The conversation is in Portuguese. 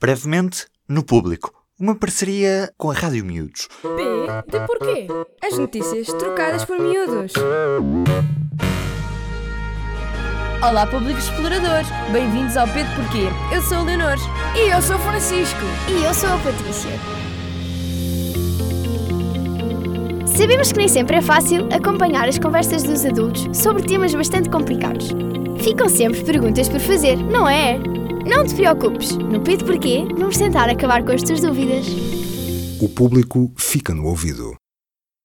Brevemente, no público. Uma parceria com a Rádio Miúdos. P de porquê? As notícias trocadas por miúdos. Olá, público explorador! Bem-vindos ao P de Porquê. Eu sou a Leonor. E eu sou o Francisco. E eu sou a Patrícia. Sabemos que nem sempre é fácil acompanhar as conversas dos adultos sobre temas bastante complicados. Ficam sempre perguntas por fazer, não é? Não te preocupes, no P de Porquê vamos tentar acabar com as tuas dúvidas. O público fica no ouvido.